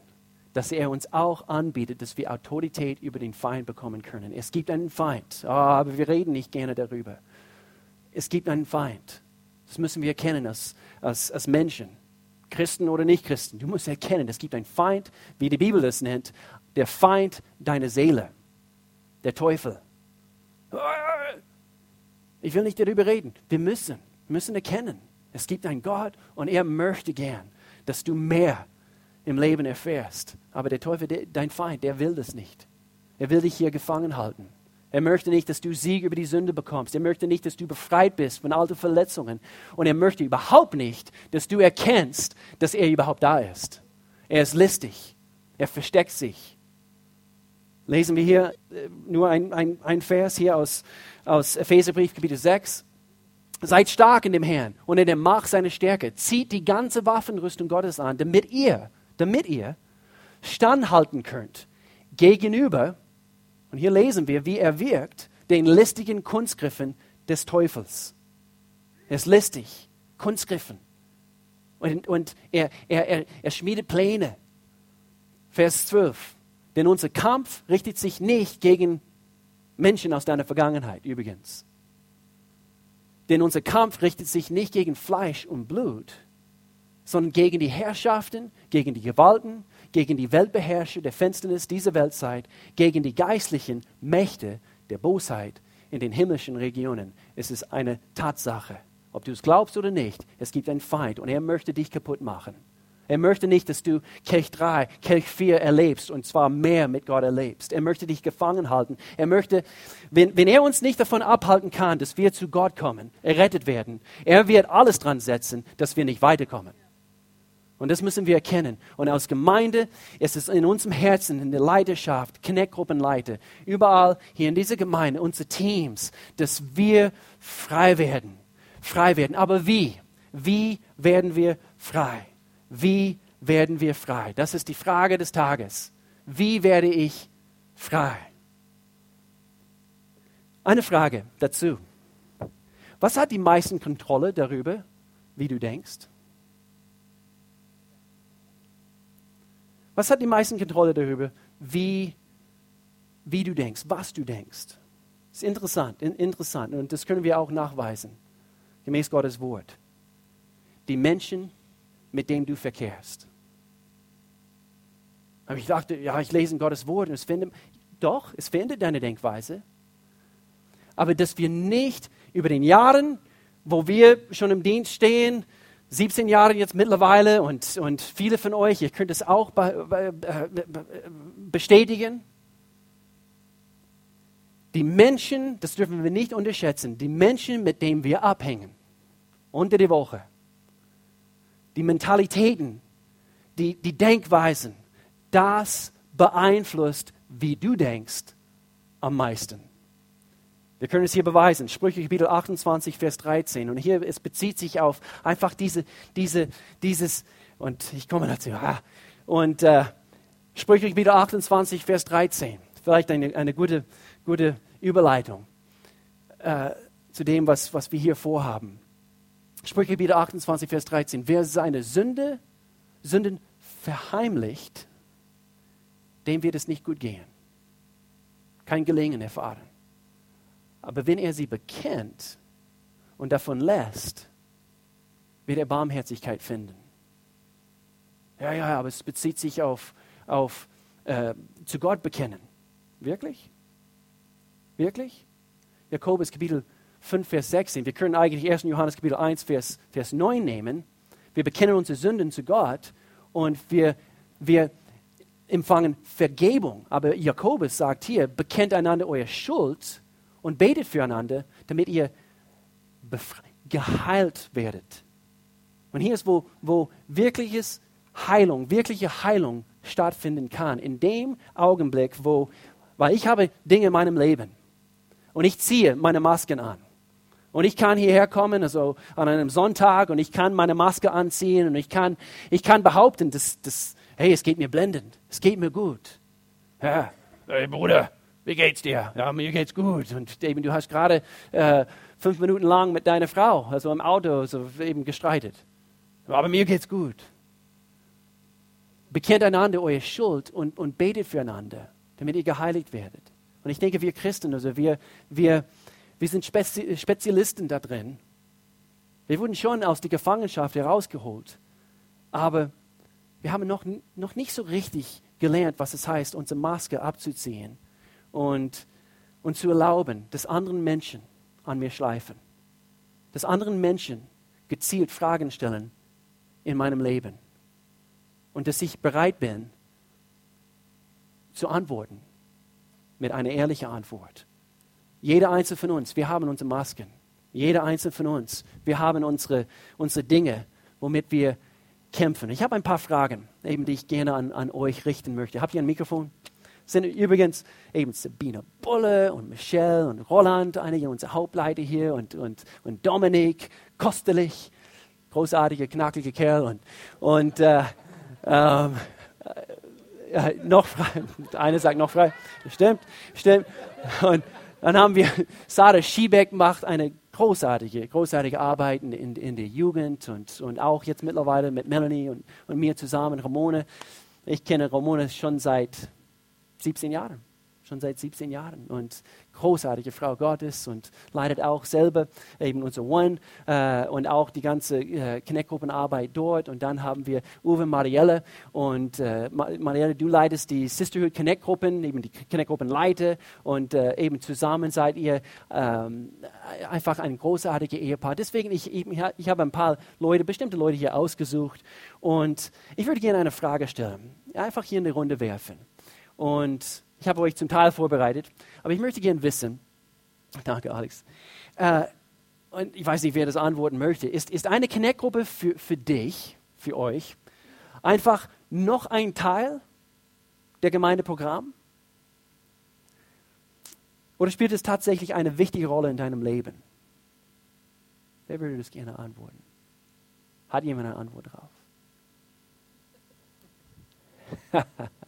S1: dass er uns auch anbietet, dass wir Autorität über den Feind bekommen können. Es gibt einen Feind, oh, aber wir reden nicht gerne darüber. Es gibt einen Feind. Das müssen wir erkennen als, als, als Menschen, Christen oder nicht Christen. Du musst erkennen, es gibt einen Feind, wie die Bibel das nennt, der Feind deiner Seele, der Teufel. Ich will nicht darüber reden. Wir müssen, müssen erkennen, es gibt einen Gott und er möchte gern, dass du mehr im Leben erfährst. Aber der Teufel, der, dein Feind, der will das nicht. Er will dich hier gefangen halten. Er möchte nicht, dass du Sieg über die Sünde bekommst. Er möchte nicht, dass du befreit bist von alten Verletzungen. Und er möchte überhaupt nicht, dass du erkennst, dass er überhaupt da ist. Er ist listig. Er versteckt sich. Lesen wir hier äh, nur ein, ein, ein Vers hier aus, aus Epheserbrief, Kapitel 6. Seid stark in dem Herrn und in der Macht seiner Stärke. Zieht die ganze Waffenrüstung Gottes an, damit ihr, damit ihr standhalten könnt gegenüber, und hier lesen wir, wie er wirkt, den listigen Kunstgriffen des Teufels. Er ist listig, Kunstgriffen. Und, und er, er, er, er schmiedet Pläne. Vers 12. Denn unser Kampf richtet sich nicht gegen Menschen aus deiner Vergangenheit, übrigens. Denn unser Kampf richtet sich nicht gegen Fleisch und Blut, sondern gegen die Herrschaften, gegen die Gewalten, gegen die Weltbeherrscher der Finsternis dieser Weltzeit, gegen die geistlichen Mächte der Bosheit in den himmlischen Regionen. Es ist eine Tatsache. Ob du es glaubst oder nicht, es gibt einen Feind und er möchte dich kaputt machen. Er möchte nicht, dass du Kelch 3, Kelch 4 erlebst und zwar mehr mit Gott erlebst. Er möchte dich gefangen halten. Er möchte, wenn, wenn er uns nicht davon abhalten kann, dass wir zu Gott kommen, errettet werden, er wird alles dran setzen, dass wir nicht weiterkommen. Und das müssen wir erkennen. Und als Gemeinde ist es in unserem Herzen, in der Leiterschaft, Connect-Gruppenleiter, überall hier in dieser Gemeinde, unsere Teams, dass wir frei werden. Frei werden. Aber wie? Wie werden wir frei? Wie werden wir frei? Das ist die Frage des Tages. Wie werde ich frei? Eine Frage dazu. Was hat die meisten Kontrolle darüber, wie du denkst? Was hat die meisten Kontrolle darüber, wie, wie du denkst, was du denkst? Das ist interessant, interessant und das können wir auch nachweisen, gemäß Gottes Wort. Die Menschen, mit denen du verkehrst. Aber ich dachte, ja, ich lese in Gottes Wort und es findet, doch, es findet deine Denkweise. Aber dass wir nicht über den Jahren, wo wir schon im Dienst stehen, 17 Jahre jetzt mittlerweile und, und viele von euch, ihr könnt es auch bestätigen. Die Menschen, das dürfen wir nicht unterschätzen, die Menschen, mit denen wir abhängen, unter die Woche, die Mentalitäten, die, die Denkweisen, das beeinflusst, wie du denkst, am meisten. Wir können es hier beweisen. Sprüche Kapitel 28, Vers 13. Und hier, es bezieht sich auf einfach diese, diese, dieses, und ich komme dazu, ah, und äh, Sprüche Kapitel 28, Vers 13. Vielleicht eine, eine gute, gute Überleitung äh, zu dem, was, was wir hier vorhaben. Sprüche Kapitel 28, Vers 13. Wer seine Sünde, Sünden verheimlicht, dem wird es nicht gut gehen. Kein Gelingen erfahren. Aber wenn er sie bekennt und davon lässt, wird er Barmherzigkeit finden. Ja, ja, aber es bezieht sich auf, auf äh, zu Gott bekennen. Wirklich? Wirklich? Jakobus Kapitel 5, Vers 16. Wir können eigentlich 1. Johannes Kapitel 1, Vers, Vers 9 nehmen. Wir bekennen unsere Sünden zu Gott und wir, wir empfangen Vergebung. Aber Jakobus sagt hier, bekennt einander eure Schuld und betet füreinander, damit ihr geheilt werdet. Und hier ist, wo, wo wirkliches Heilung, wirkliche Heilung stattfinden kann. In dem Augenblick, wo, weil ich habe Dinge in meinem Leben und ich ziehe meine Masken an. Und ich kann hierher kommen, also an einem Sonntag, und ich kann meine Maske anziehen und ich kann, ich kann behaupten, dass, dass, hey, es geht mir blendend, es geht mir gut. Ja, hey Bruder, wie geht's dir? Ja, mir geht's gut. Und eben, du hast gerade äh, fünf Minuten lang mit deiner Frau, also im Auto, so eben gestreitet. Aber mir geht's gut. bekennt einander eure Schuld und, und betet füreinander, damit ihr geheiligt werdet. Und ich denke, wir Christen, also wir, wir, wir sind Spezi Spezialisten da drin. Wir wurden schon aus der Gefangenschaft herausgeholt, aber wir haben noch, noch nicht so richtig gelernt, was es heißt, unsere Maske abzuziehen und, und zu erlauben, dass anderen Menschen an mir schleifen, dass anderen Menschen gezielt Fragen stellen in meinem Leben und dass ich bereit bin zu antworten mit einer ehrlichen Antwort. Jeder einzelne von uns, wir haben unsere Masken. Jeder einzelne von uns, wir haben unsere, unsere Dinge, womit wir kämpfen. Ich habe ein paar Fragen, eben, die ich gerne an, an euch richten möchte. Habt ihr ein Mikrofon? Sind übrigens eben Sabine Bulle und Michelle und Roland, einige unserer Hauptleiter hier und, und, und Dominik Kostelich, großartiger, knackiger Kerl und, und äh, ähm, äh, noch frei. Eine sagt noch frei. Stimmt, stimmt. Und dann haben wir Sarah Schiebeck macht eine großartige, großartige Arbeit in, in, in der Jugend und, und auch jetzt mittlerweile mit Melanie und, und mir zusammen, Ramone. Ich kenne Ramone schon seit 17 Jahren schon seit 17 Jahren und großartige Frau Gottes und leitet auch selber eben unser One äh, und auch die ganze äh, Connect-Gruppenarbeit dort. Und dann haben wir Uwe Marielle und äh, Marielle, du leitest die Sisterhood Connect-Gruppen, eben die Connect-Gruppen leite und äh, eben zusammen seid ihr ähm, einfach ein großartiges Ehepaar. Deswegen, ich, ich habe ein paar Leute, bestimmte Leute hier ausgesucht und ich würde gerne eine Frage stellen, einfach hier in die Runde werfen. Und ich habe euch zum Teil vorbereitet, aber ich möchte gerne wissen, danke Alex, äh, und ich weiß nicht, wer das antworten möchte, ist, ist eine Connect-Gruppe für, für dich, für euch, einfach noch ein Teil der Gemeindeprogramm? Oder spielt es tatsächlich eine wichtige Rolle in deinem Leben? Wer würde das gerne antworten? Hat jemand eine Antwort drauf?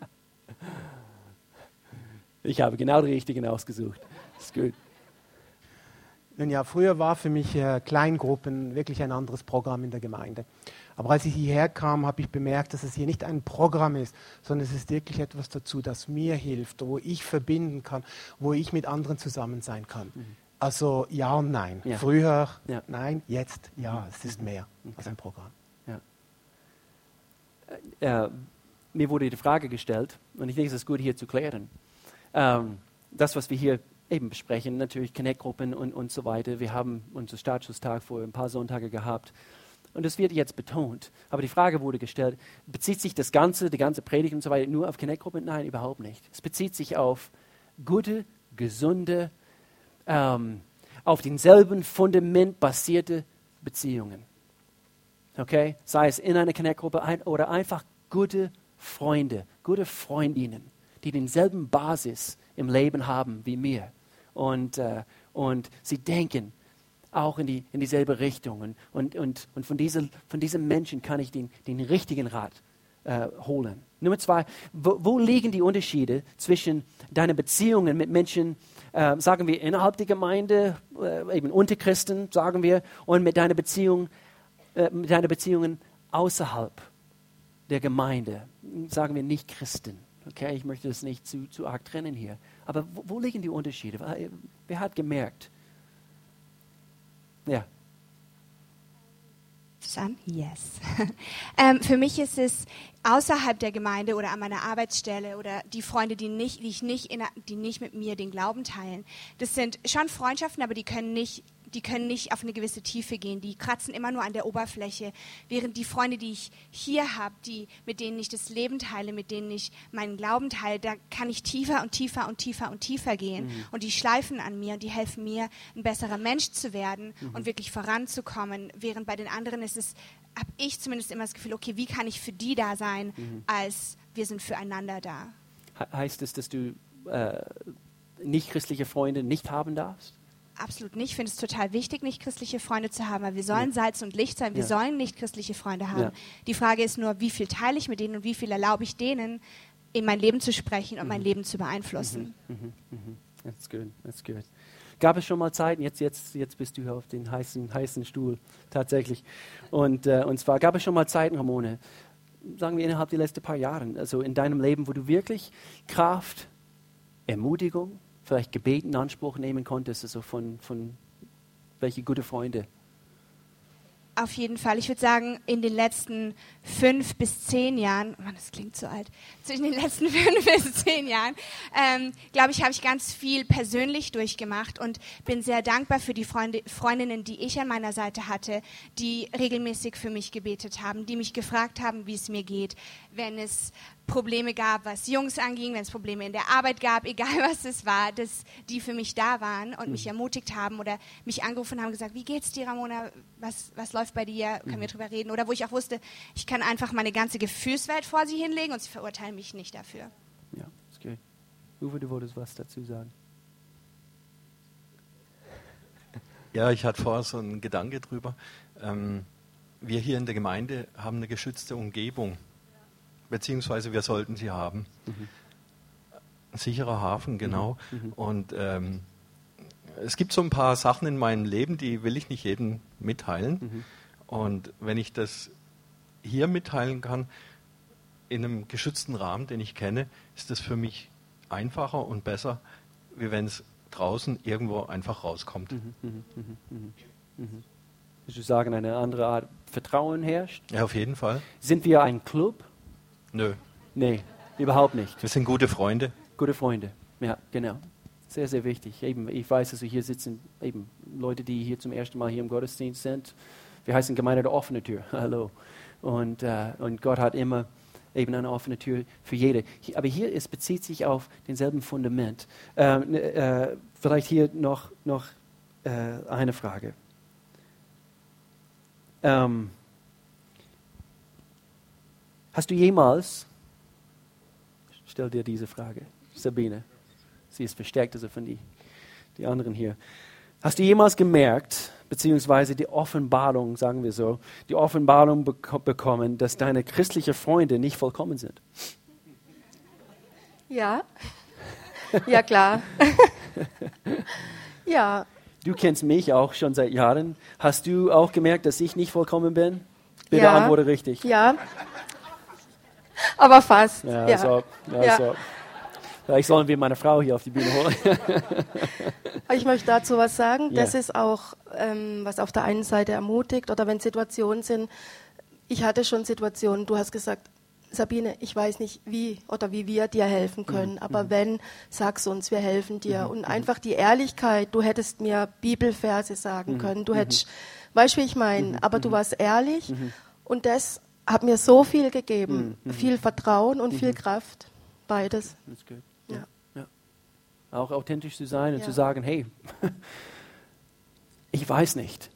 S1: Ich habe genau die richtigen ausgesucht. Das ist gut.
S2: Nun ja, früher war für mich äh, Kleingruppen wirklich ein anderes Programm in der Gemeinde. Aber als ich hierher kam, habe ich bemerkt, dass es hier nicht ein Programm ist, sondern es ist wirklich etwas dazu, das mir hilft, wo ich verbinden kann, wo ich mit anderen zusammen sein kann. Mhm. Also ja und nein. Ja. Früher ja. nein, jetzt ja. Mhm. Es ist mehr okay. als ein Programm. Ja.
S1: Äh, äh, mir wurde die Frage gestellt, und ich denke, es ist gut hier zu klären ähm, das, was wir hier eben besprechen, natürlich Connect-Gruppen und, und so weiter. Wir haben unseren Startschusstag vor ein paar Sonntage gehabt. Und das wird jetzt betont. Aber die Frage wurde gestellt, bezieht sich das Ganze, die ganze Predigt und so weiter nur auf Connect-Gruppen? Nein, überhaupt nicht. Es bezieht sich auf gute, gesunde, ähm, auf denselben Fundament basierte Beziehungen. Okay? Sei es in einer Connect-Gruppe ein, oder einfach gute Freunde, gute Freundinnen die denselben Basis im Leben haben wie mir. Und, äh, und sie denken auch in, die, in dieselbe Richtung. Und, und, und, und von, diese, von diesen Menschen kann ich den, den richtigen Rat äh, holen. Nummer zwei, wo, wo, liegen die Unterschiede zwischen deinen Beziehungen mit Menschen, äh, sagen wir innerhalb der Gemeinde, äh, eben unter Christen, sagen wir, und mit deinen Beziehungen, äh, Beziehungen außerhalb der Gemeinde, sagen wir nicht Christen. Okay, ich möchte das nicht zu, zu arg trennen hier. Aber wo, wo liegen die Unterschiede? Wer hat gemerkt? Ja.
S3: An? Yes. ähm, für mich ist es außerhalb der Gemeinde oder an meiner Arbeitsstelle oder die Freunde, die, nicht, die, ich nicht in, die nicht mit mir den Glauben teilen. Das sind schon Freundschaften, aber die können nicht die können nicht auf eine gewisse Tiefe gehen. Die kratzen immer nur an der Oberfläche. Während die Freunde, die ich hier habe, die, mit denen ich das Leben teile, mit denen ich meinen Glauben teile, da kann ich tiefer und tiefer und tiefer und tiefer gehen. Mhm. Und die schleifen an mir und die helfen mir, ein besserer Mensch zu werden mhm. und wirklich voranzukommen. Während bei den anderen ist es, habe ich zumindest immer das Gefühl, okay, wie kann ich für die da sein, mhm. als wir sind füreinander da.
S1: Heißt es, dass du äh, nicht christliche Freunde nicht haben darfst?
S3: Absolut nicht. Ich finde es total wichtig, nicht christliche Freunde zu haben, weil wir sollen ja. Salz und Licht sein. Wir ja. sollen nicht christliche Freunde haben. Ja. Die Frage ist nur, wie viel teile ich mit denen und wie viel erlaube ich denen, in mein Leben zu sprechen und mhm. mein Leben zu beeinflussen.
S1: Mhm. Mhm. mhm. That's good. That's good. Gab es schon mal Zeiten, jetzt, jetzt, jetzt bist du auf den heißen, heißen Stuhl tatsächlich. Und, äh, und zwar gab es schon mal Zeiten, Ramone, sagen wir, innerhalb der letzten paar Jahre, also in deinem Leben, wo du wirklich Kraft, Ermutigung, vielleicht Gebet in Anspruch nehmen konntest, also von, von welche gute Freunde?
S3: Auf jeden Fall. Ich würde sagen, in den letzten fünf bis zehn Jahren, Mann, das klingt so alt, zwischen den letzten fünf bis zehn Jahren, ähm, glaube ich, habe ich ganz viel persönlich durchgemacht und bin sehr dankbar für die Freunde, Freundinnen, die ich an meiner Seite hatte, die regelmäßig für mich gebetet haben, die mich gefragt haben, wie es mir geht, wenn es Probleme gab, was Jungs anging, wenn es Probleme in der Arbeit gab, egal was es war, dass die für mich da waren und mhm. mich ermutigt haben oder mich angerufen haben und gesagt, wie geht's dir, Ramona? Was, was läuft bei dir? Können mhm. wir drüber reden? Oder wo ich auch wusste, ich kann einfach meine ganze Gefühlswelt vor sie hinlegen und sie verurteilen mich nicht dafür.
S1: Ja, ist gut. Uwe, du wolltest was dazu sagen.
S4: Ja, ich hatte vorher so einen Gedanke drüber. Ähm, wir hier in der Gemeinde haben eine geschützte Umgebung beziehungsweise wir sollten sie haben. Mhm. Ein sicherer Hafen, genau. Mhm. mhm. Und ähm, es gibt so ein paar Sachen in meinem Leben, die will ich nicht jedem mitteilen. Mhm. Und wenn ich das hier mitteilen kann, in einem geschützten Rahmen, den ich kenne, ist das für mich einfacher und besser, wie wenn es draußen irgendwo einfach rauskommt. Mhm,
S1: mhm, mhm, mhm, mhm. Würdest du sagen, eine andere Art Vertrauen herrscht?
S4: Ja, auf jeden Fall.
S1: Sind wir ein Club?
S4: Nö.
S1: Nee, überhaupt nicht.
S4: Wir sind gute Freunde.
S1: Gute Freunde, ja, genau. Sehr, sehr wichtig. Eben, ich weiß, dass hier sitzen eben Leute, die hier zum ersten Mal hier im Gottesdienst sind. Wir heißen Gemeinde der offene Tür. Hallo. Und, äh, und Gott hat immer eben eine offene Tür für jede. Aber hier es bezieht sich auf denselben Fundament. Ähm, äh, vielleicht hier noch, noch äh, eine Frage. Ähm, Hast du jemals, stell dir diese Frage, Sabine, sie ist verstärkt also von die, die anderen hier. Hast du jemals gemerkt, beziehungsweise die Offenbarung, sagen wir so, die Offenbarung bekommen, dass deine christlichen Freunde nicht vollkommen sind?
S5: Ja, ja klar. ja.
S1: Du kennst mich auch schon seit Jahren. Hast du auch gemerkt, dass ich nicht vollkommen bin? Bitte
S5: ja.
S1: antworte richtig.
S5: Ja, aber fast.
S1: Ja, ja. So, ja, ja. So. Vielleicht sollen wir meine Frau hier auf die Bühne holen.
S5: ich möchte dazu was sagen. Das yeah. ist auch, ähm, was auf der einen Seite ermutigt oder wenn Situationen sind. Ich hatte schon Situationen, du hast gesagt, Sabine, ich weiß nicht, wie oder wie wir dir helfen mhm, können, mhm. aber wenn, sag's uns, wir helfen dir. Mhm. Und mhm. einfach die Ehrlichkeit, du hättest mir Bibelverse sagen mhm. können, du mhm. hättest, weißt du, wie ich meine, aber du warst ehrlich und das hat mir so viel gegeben. Mhm. Viel Vertrauen und mhm. viel Kraft. Beides.
S1: Ja. ja. Auch authentisch zu sein und ja. zu sagen, hey, ich weiß nicht.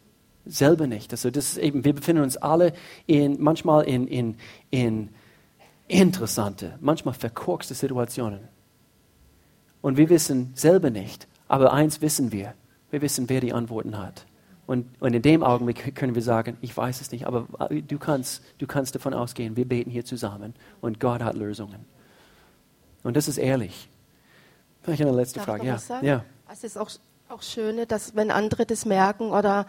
S1: Selber nicht. Also das ist eben, wir befinden uns alle in, manchmal in, in, in interessante, manchmal verkorkste Situationen. Und wir wissen selber nicht. Aber eins wissen wir. Wir wissen, wer die Antworten hat. Und, und in dem Augenblick können wir sagen, ich weiß es nicht, aber du kannst, du kannst davon ausgehen, wir beten hier zusammen und Gott hat Lösungen. Und das ist ehrlich. Vielleicht eine letzte
S5: Darf
S1: Frage.
S5: Ja. ja. Es ist auch, auch schön, dass wenn andere das merken oder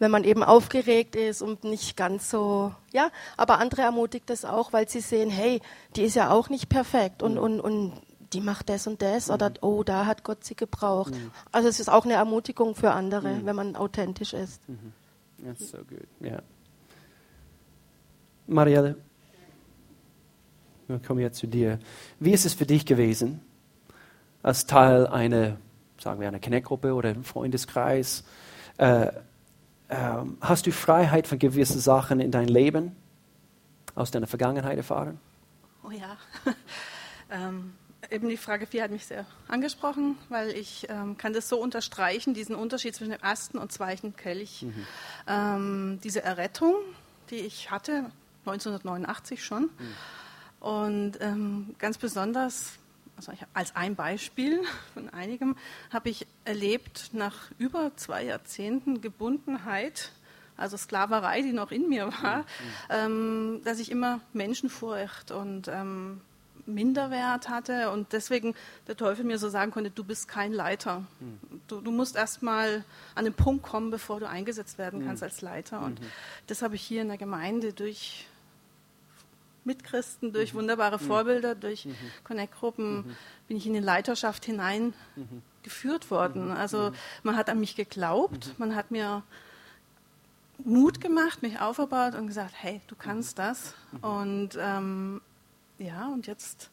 S5: wenn man eben aufgeregt ist und nicht ganz so, ja, aber andere ermutigt das auch, weil sie sehen, hey, die ist ja auch nicht perfekt und, und, und die macht das und das mhm. oder oh, da hat Gott sie gebraucht. Mhm. Also es ist auch eine Ermutigung für andere, mhm. wenn man authentisch ist.
S1: Mhm. That's so good. Yeah. Marielle, wir kommen jetzt zu dir. Wie ist es für dich gewesen, als Teil einer, sagen wir, einer Connect-Gruppe oder einem Freundeskreis? Äh, äh, hast du Freiheit von gewissen Sachen in dein Leben aus deiner Vergangenheit erfahren?
S6: Oh ja. ähm, eben die Frage 4 hat mich sehr angesprochen, weil ich ähm, kann das so unterstreichen, diesen Unterschied zwischen dem ersten und zweiten Kelch. Mhm. Ähm, diese Errettung, die ich hatte, 1989 schon. Mhm. Und ähm, ganz besonders, also ich, als ein Beispiel von einigem, habe ich erlebt, nach über zwei Jahrzehnten Gebundenheit, also Sklaverei, die noch in mir war, mhm. ähm, dass ich immer Menschenfurcht und ähm, Minderwert hatte und deswegen der Teufel mir so sagen konnte, du bist kein Leiter. Mhm. Du, du musst erstmal an den Punkt kommen, bevor du eingesetzt werden kannst mhm. als Leiter. Und mhm. das habe ich hier in der Gemeinde durch Mitchristen, durch wunderbare Vorbilder, durch Connect-Gruppen bin ich in die Leiterschaft hineingeführt worden. Also man hat an mich geglaubt, man hat mir Mut gemacht, mich aufgebaut und gesagt, hey, du kannst das. Und ähm, ja, und jetzt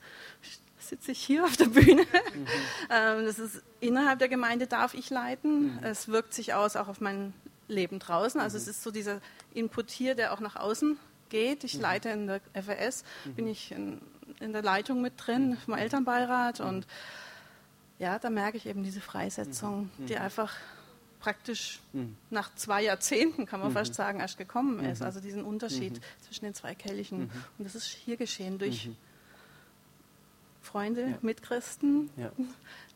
S6: sitze ich hier auf der Bühne. Mhm. ähm, das ist innerhalb der Gemeinde darf ich leiten. Mhm. Es wirkt sich aus auch auf mein Leben draußen. Also mhm. es ist so dieser Input hier, der auch nach außen geht. Ich mhm. leite in der FRS, mhm. bin ich in, in, der Leitung mit drin, vom Elternbeirat und ja, da merke ich eben diese Freisetzung, die einfach praktisch mhm. nach zwei Jahrzehnten, kann man mhm. fast sagen, erst gekommen ist. Mhm. Also diesen Unterschied mhm. zwischen den zwei Kelchen. Mhm. Und das ist hier geschehen durch. Freunde, ja. Mitchristen, ja.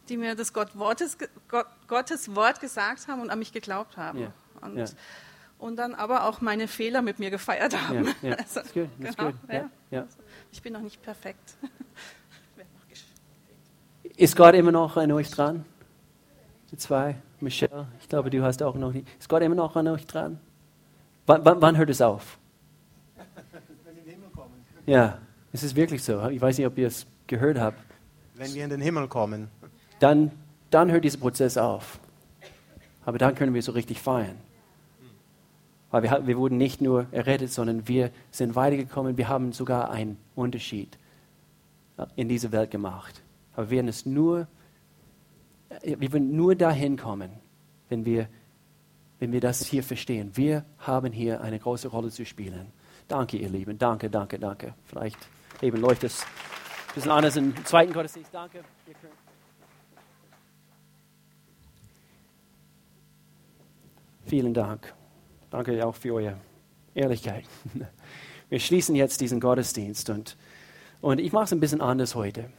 S6: die mir das Gott Wortes, Gott, Gottes Wort gesagt haben und an mich geglaubt haben. Ja. Und, und, dann aber auch meine Fehler mit mir gefeiert haben. Also, genau, Ich bin noch nicht perfekt.
S1: Ist Gott immer noch an euch dran? Die zwei? Michelle, ich glaube, du hast auch noch nicht. Ist Gott immer noch an euch dran? Wann, wann, wann hört es auf? Wenn wir in den Himmel kommen. Ja, es ist wirklich so. Ich weiß nicht, ob ihr es gehört habt.
S2: Wenn wir in den Himmel kommen.
S1: Dann, dann hört dieser Prozess auf. Aber dann können wir so richtig feiern. Weil wir, wir wurden nicht nur errettet, sondern wir sind weitergekommen. Wir haben sogar einen Unterschied in dieser Welt gemacht. Aber wir werden es nur wir werden nur dahin kommen, wenn wir, wenn wir das hier verstehen. Wir haben hier eine große Rolle zu spielen. Danke, ihr Lieben. Danke, danke, danke. Vielleicht eben läuft es ein bisschen anders im zweiten Gottesdienst. Danke. Vielen Dank. Danke auch für eure Ehrlichkeit. Wir schließen jetzt diesen Gottesdienst und, und ich mache es ein bisschen anders heute.